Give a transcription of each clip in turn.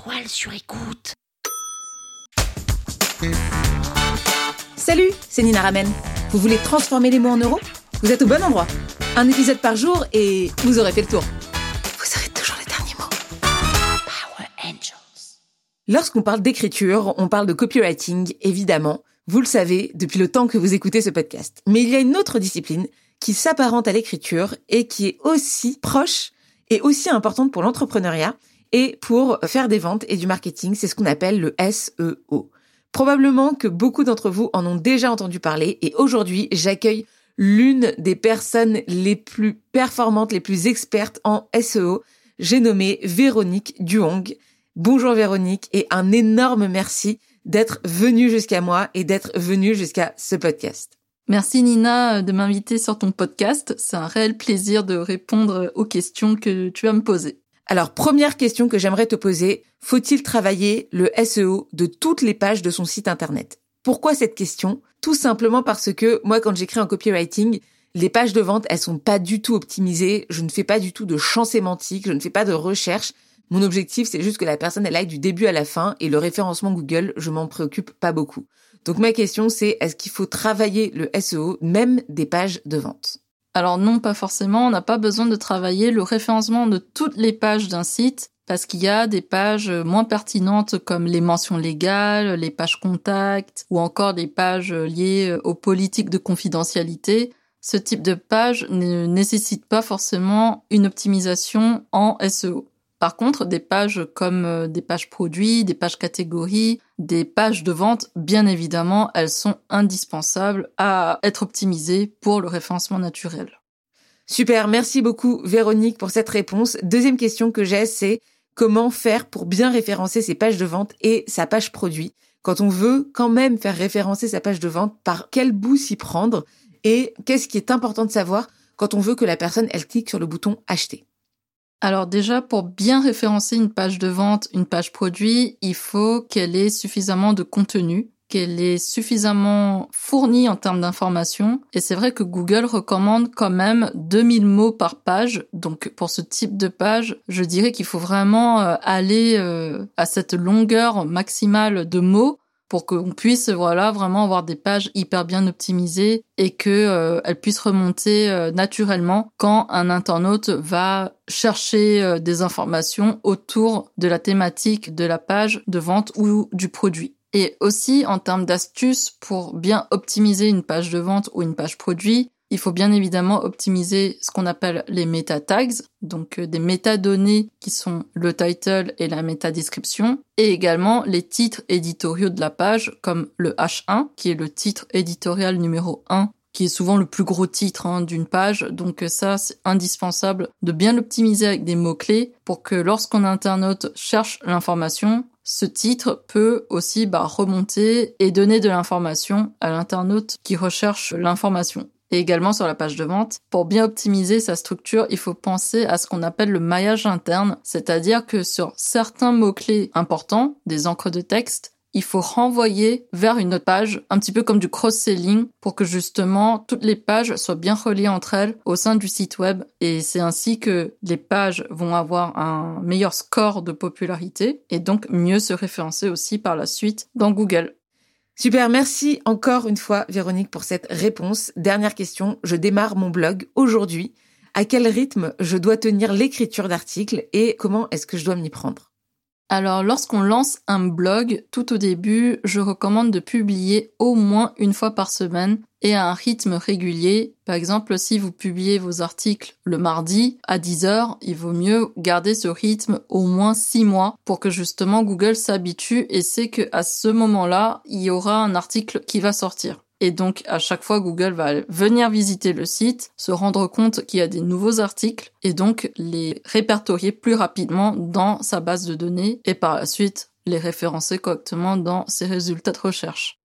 étoiles sur écoute. Salut, c'est Nina Ramen. Vous voulez transformer les mots en euros? Vous êtes au bon endroit. Un épisode par jour et vous aurez fait le tour. Vous aurez toujours les derniers mots. Power Angels. Lorsqu'on parle d'écriture, on parle de copywriting, évidemment. Vous le savez depuis le temps que vous écoutez ce podcast. Mais il y a une autre discipline qui s'apparente à l'écriture et qui est aussi proche et aussi importante pour l'entrepreneuriat et pour faire des ventes et du marketing. C'est ce qu'on appelle le SEO. Probablement que beaucoup d'entre vous en ont déjà entendu parler et aujourd'hui j'accueille l'une des personnes les plus performantes, les plus expertes en SEO. J'ai nommé Véronique Duong. Bonjour Véronique et un énorme merci d'être venue jusqu'à moi et d'être venue jusqu'à ce podcast. Merci Nina de m'inviter sur ton podcast. C'est un réel plaisir de répondre aux questions que tu vas me poser. Alors, première question que j'aimerais te poser, faut-il travailler le SEO de toutes les pages de son site internet? Pourquoi cette question? Tout simplement parce que moi, quand j'écris en copywriting, les pages de vente, elles sont pas du tout optimisées, je ne fais pas du tout de champ sémantique, je ne fais pas de recherche. Mon objectif, c'est juste que la personne, elle aille du début à la fin et le référencement Google, je m'en préoccupe pas beaucoup. Donc ma question, c'est est-ce qu'il faut travailler le SEO, même des pages de vente? Alors non, pas forcément. On n'a pas besoin de travailler le référencement de toutes les pages d'un site parce qu'il y a des pages moins pertinentes comme les mentions légales, les pages contacts ou encore des pages liées aux politiques de confidentialité. Ce type de page ne nécessite pas forcément une optimisation en SEO. Par contre, des pages comme euh, des pages produits, des pages catégories, des pages de vente, bien évidemment, elles sont indispensables à être optimisées pour le référencement naturel. Super, merci beaucoup Véronique pour cette réponse. Deuxième question que j'ai, c'est comment faire pour bien référencer ses pages de vente et sa page produit? Quand on veut quand même faire référencer sa page de vente, par quel bout s'y prendre? Et qu'est-ce qui est important de savoir quand on veut que la personne elle clique sur le bouton acheter? Alors déjà, pour bien référencer une page de vente, une page produit, il faut qu'elle ait suffisamment de contenu, qu'elle ait suffisamment fourni en termes d'informations. Et c'est vrai que Google recommande quand même 2000 mots par page. Donc pour ce type de page, je dirais qu'il faut vraiment euh, aller euh, à cette longueur maximale de mots pour qu'on puisse voilà vraiment avoir des pages hyper bien optimisées et que euh, elles puissent remonter euh, naturellement quand un internaute va chercher euh, des informations autour de la thématique de la page de vente ou du produit. Et aussi en termes d'astuces pour bien optimiser une page de vente ou une page produit, il faut bien évidemment optimiser ce qu'on appelle les meta tags, donc euh, des métadonnées qui sont le title et la méta description, et également les titres éditoriaux de la page comme le H1 qui est le titre éditorial numéro 1 qui est souvent le plus gros titre hein, d'une page. Donc euh, ça, c'est indispensable de bien l'optimiser avec des mots-clés pour que lorsqu'un internaute cherche l'information, ce titre peut aussi bah, remonter et donner de l'information à l'internaute qui recherche l'information et également sur la page de vente. Pour bien optimiser sa structure, il faut penser à ce qu'on appelle le maillage interne, c'est-à-dire que sur certains mots-clés importants, des encres de texte, il faut renvoyer vers une autre page, un petit peu comme du cross-selling, pour que justement toutes les pages soient bien reliées entre elles au sein du site web. Et c'est ainsi que les pages vont avoir un meilleur score de popularité et donc mieux se référencer aussi par la suite dans Google. Super, merci encore une fois Véronique pour cette réponse. Dernière question, je démarre mon blog aujourd'hui. À quel rythme je dois tenir l'écriture d'articles et comment est-ce que je dois m'y prendre? Alors, lorsqu'on lance un blog, tout au début, je recommande de publier au moins une fois par semaine et à un rythme régulier. Par exemple, si vous publiez vos articles le mardi à 10 heures, il vaut mieux garder ce rythme au moins 6 mois pour que justement Google s'habitue et sait que à ce moment-là, il y aura un article qui va sortir. Et donc, à chaque fois, Google va venir visiter le site, se rendre compte qu'il y a des nouveaux articles et donc les répertorier plus rapidement dans sa base de données et par la suite les référencer correctement dans ses résultats de recherche.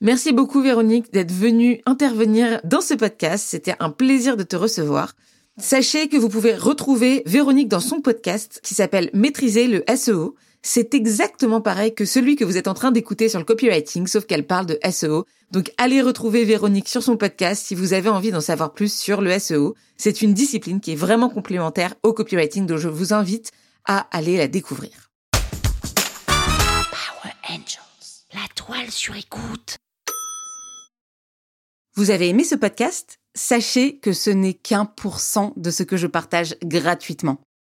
Merci beaucoup Véronique d'être venue intervenir dans ce podcast. C'était un plaisir de te recevoir. Sachez que vous pouvez retrouver Véronique dans son podcast qui s'appelle Maîtriser le SEO c'est exactement pareil que celui que vous êtes en train d'écouter sur le copywriting, sauf qu'elle parle de SEO. Donc allez retrouver Véronique sur son podcast si vous avez envie d'en savoir plus sur le SEO. C'est une discipline qui est vraiment complémentaire au copywriting, donc je vous invite à aller la découvrir. Power Angels, la toile sur écoute. Vous avez aimé ce podcast? Sachez que ce n'est qu'un pour cent de ce que je partage gratuitement.